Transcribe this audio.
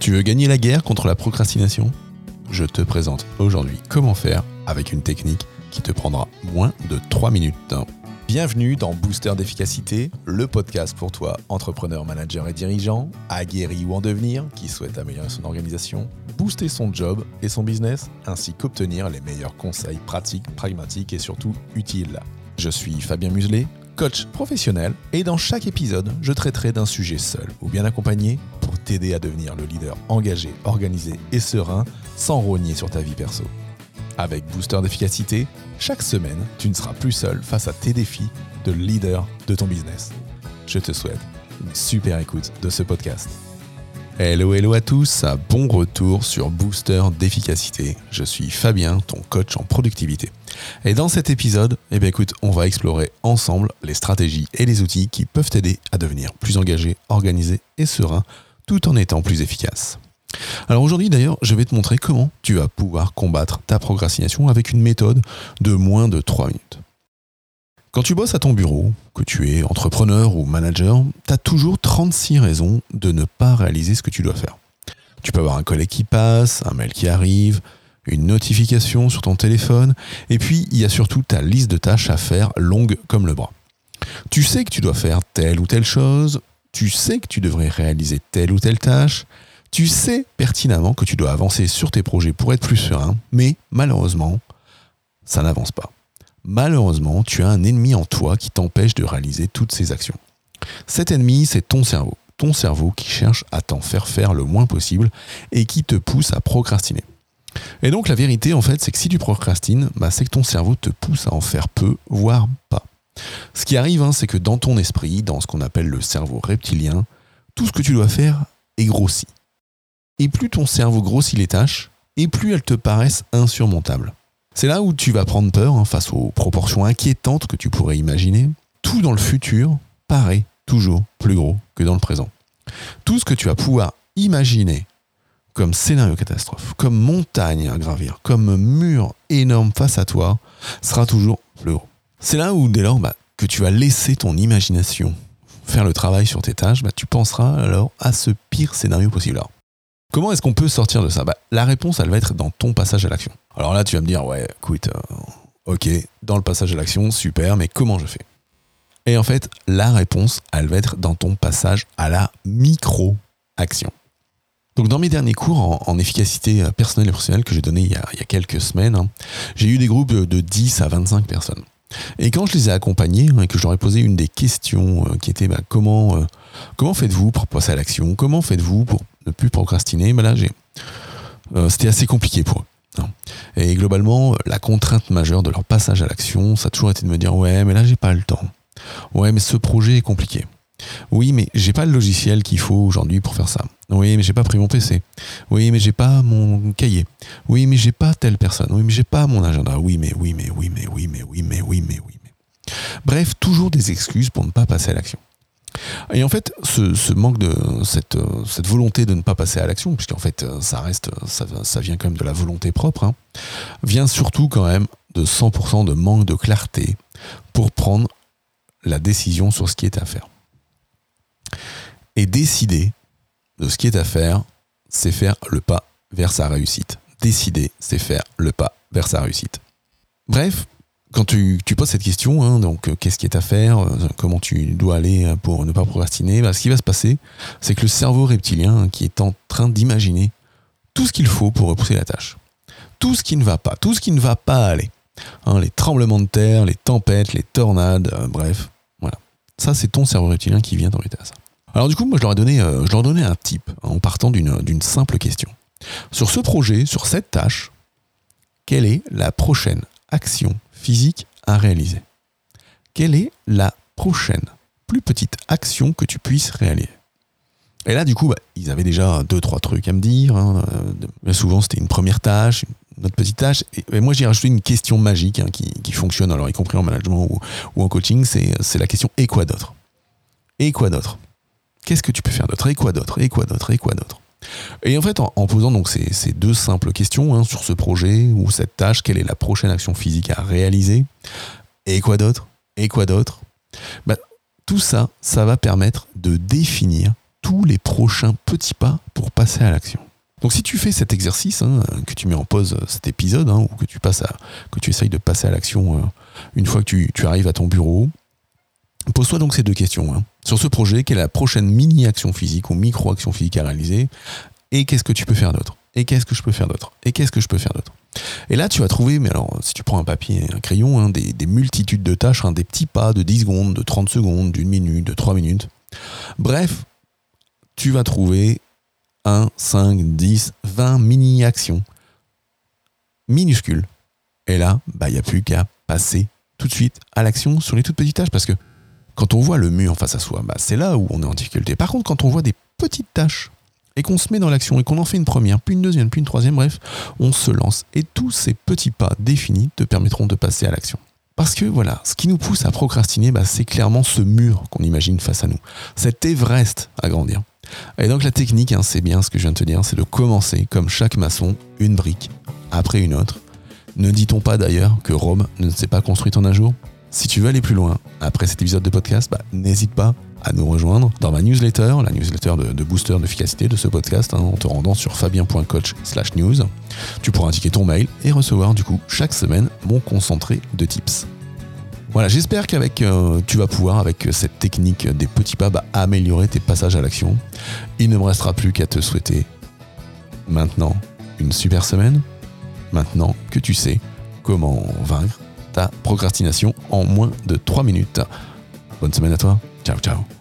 Tu veux gagner la guerre contre la procrastination? Je te présente aujourd'hui comment faire avec une technique qui te prendra moins de 3 minutes. Bienvenue dans Booster d'efficacité, le podcast pour toi, entrepreneur, manager et dirigeant, aguerri ou en devenir, qui souhaite améliorer son organisation, booster son job et son business, ainsi qu'obtenir les meilleurs conseils pratiques, pragmatiques et surtout utiles. Je suis Fabien Muselet, coach professionnel, et dans chaque épisode, je traiterai d'un sujet seul ou bien accompagné t'aider à devenir le leader engagé, organisé et serein sans rogner sur ta vie perso. Avec Booster d'efficacité, chaque semaine, tu ne seras plus seul face à tes défis de leader de ton business. Je te souhaite une super écoute de ce podcast. Hello, hello à tous, bon retour sur Booster d'efficacité. Je suis Fabien, ton coach en productivité. Et dans cet épisode, eh bien écoute, on va explorer ensemble les stratégies et les outils qui peuvent t'aider à devenir plus engagé, organisé et serein tout en étant plus efficace. Alors aujourd'hui d'ailleurs, je vais te montrer comment tu vas pouvoir combattre ta procrastination avec une méthode de moins de 3 minutes. Quand tu bosses à ton bureau, que tu es entrepreneur ou manager, tu as toujours 36 raisons de ne pas réaliser ce que tu dois faire. Tu peux avoir un collègue qui passe, un mail qui arrive, une notification sur ton téléphone, et puis il y a surtout ta liste de tâches à faire longue comme le bras. Tu sais que tu dois faire telle ou telle chose, tu sais que tu devrais réaliser telle ou telle tâche, tu sais pertinemment que tu dois avancer sur tes projets pour être plus serein, mais malheureusement, ça n'avance pas. Malheureusement, tu as un ennemi en toi qui t'empêche de réaliser toutes ces actions. Cet ennemi, c'est ton cerveau. Ton cerveau qui cherche à t'en faire faire le moins possible et qui te pousse à procrastiner. Et donc la vérité, en fait, c'est que si tu procrastines, bah, c'est que ton cerveau te pousse à en faire peu, voire pas. Ce qui arrive, hein, c'est que dans ton esprit, dans ce qu'on appelle le cerveau reptilien, tout ce que tu dois faire est grossi. Et plus ton cerveau grossit les tâches, et plus elles te paraissent insurmontables. C'est là où tu vas prendre peur hein, face aux proportions inquiétantes que tu pourrais imaginer. Tout dans le futur paraît toujours plus gros que dans le présent. Tout ce que tu vas pouvoir imaginer comme scénario catastrophe, comme montagne à gravir, comme mur énorme face à toi, sera toujours plus gros. C'est là où, dès lors, bah, que tu vas laisser ton imagination faire le travail sur tes tâches, bah, tu penseras alors à ce pire scénario possible. Comment est-ce qu'on peut sortir de ça? Bah, La réponse, elle va être dans ton passage à l'action. Alors là, tu vas me dire, ouais, écoute, euh, ok, dans le passage à l'action, super, mais comment je fais? Et en fait, la réponse, elle va être dans ton passage à la micro-action. Donc dans mes derniers cours en, efficacité euh, personnelle et professionnelle que j'ai donné il y a, quelques semaines, hein, j'ai eu des groupes de 10 à 25 personnes. Et quand je les ai accompagnés hein, et que je leur ai posé une des questions euh, qui était bah, comment, euh, comment faites-vous pour passer à l'action? Comment faites-vous pour ne plus procrastiner? Bah, Là, euh, c'était assez compliqué pour eux. Hein. Et globalement, la contrainte majeure de leur passage à l'action, ça a toujours été de me dire ouais, mais là, j'ai pas le temps. Ouais, mais ce projet est compliqué. Oui, mais j'ai pas le logiciel qu'il faut aujourd'hui pour faire ça. Oui, mais j'ai pas pris mon PC. Oui, mais j'ai pas mon cahier. Oui, mais j'ai pas telle personne. Oui, mais j'ai pas mon agenda. Oui, mais oui, mais oui, mais oui, mais oui, mais oui, mais oui, mais. Bref, toujours des excuses pour ne pas passer à l'action. Et en fait, ce, manque de cette, cette, volonté de ne pas passer à l'action, puisqu'en fait, ça reste, ça, ça, vient quand même de la volonté propre, hein, vient surtout quand même de 100% de manque de clarté pour prendre la décision sur ce qui est à faire. Et décider de ce qui est à faire, c'est faire le pas vers sa réussite. Décider, c'est faire le pas vers sa réussite. Bref, quand tu, poses cette question, hein, donc euh, qu'est-ce qui est à faire, euh, comment tu dois aller pour ne pas procrastiner, bah, ce qui va se passer, c'est que le cerveau reptilien qui est en train d'imaginer tout ce qu'il faut pour repousser la tâche, tout ce qui ne va pas, tout ce qui ne va pas aller, hein, les tremblements de terre, les tempêtes, les tornades, euh, bref, voilà. Ça, c'est ton cerveau reptilien qui vient t'embêter à ça. Alors du coup, moi, je leur ai donné, euh, je leur ai un type hein, en partant d'une simple question. Sur ce projet, sur cette tâche, quelle est la prochaine action physique à réaliser? Quelle est la prochaine plus petite action que tu puisses réaliser? Et là, du coup, bah, ils avaient déjà deux, trois trucs à me dire. Hein. Mais souvent, c'était une première tâche, une autre petite tâche. Et, moi, j'ai rajouté une question magique hein, qui, fonctionne, alors y compris en management ou, en coaching, c'est la question et quoi d'autre? Et quoi d'autre? Qu'est-ce que tu peux faire d'autre Et quoi d'autre Et quoi d'autre Et quoi d'autre? Et en fait, en, posant donc ces, deux simples questions hein, sur ce projet ou cette tâche, quelle est la prochaine action physique à réaliser? Et quoi d'autre? Et quoi d'autre? Bah, Tout ça, ça va permettre de définir tous les prochains petits pas pour passer à l'action. Donc si tu fais cet exercice, hein, que tu mets en pause cet épisode, hein, ou que tu passes essayes de passer à l'action euh, une fois que tu, arrives à ton bureau, pose-toi donc ces deux questions. Sur ce projet, quelle est la prochaine mini-action physique ou micro-action physique à réaliser? Et qu'est-ce que tu peux faire d'autre? Et qu'est-ce que je peux faire d'autre? Et qu'est-ce que je peux faire d'autre? Et là, tu vas trouver, mais alors, si tu prends un papier et un crayon, hein, des, multitudes de tâches, hein, des petits pas de 10 secondes, de 30 secondes, d'une minute, de 3 minutes. Bref, tu vas trouver 1, 5, 10, 20 mini-actions minuscules. Et là, bah, il n'y a plus qu'à passer tout de suite à l'action sur les toutes petites tâches parce que quand on voit le mur face à soi, bah, c'est là où on est en difficulté. Par contre, quand on voit des petites tâches et qu'on se met dans l'action et qu'on en fait une première, puis une deuxième, puis une troisième, bref, on se lance. Et tous ces petits pas définis te permettront de passer à l'action. Parce que voilà, ce qui nous pousse à procrastiner, bah, c'est clairement ce mur qu'on imagine face à nous, cet Everest à grandir. Et donc la technique, hein, c'est bien ce que je viens de te dire, c'est de commencer comme chaque maçon, une brique après une autre. Ne dit-on pas d'ailleurs que Rome ne s'est pas construite en un jour? Si tu veux aller plus loin, après cet épisode de podcast, bah, n'hésite pas à nous rejoindre dans ma newsletter, la newsletter de, booster d'efficacité de ce podcast, hein, en te rendant sur fabien.coach news. Tu pourras indiquer ton mail et recevoir du coup chaque semaine mon concentré de tips. Voilà, j'espère qu'avec euh, tu vas pouvoir, avec cette technique des petits pas, bah, améliorer tes passages à l'action. Il ne me restera plus qu'à te souhaiter maintenant une super semaine, maintenant que tu sais comment vaincre ta procrastination en moins de 3 minutes. Bonne semaine à toi. Ciao, ciao.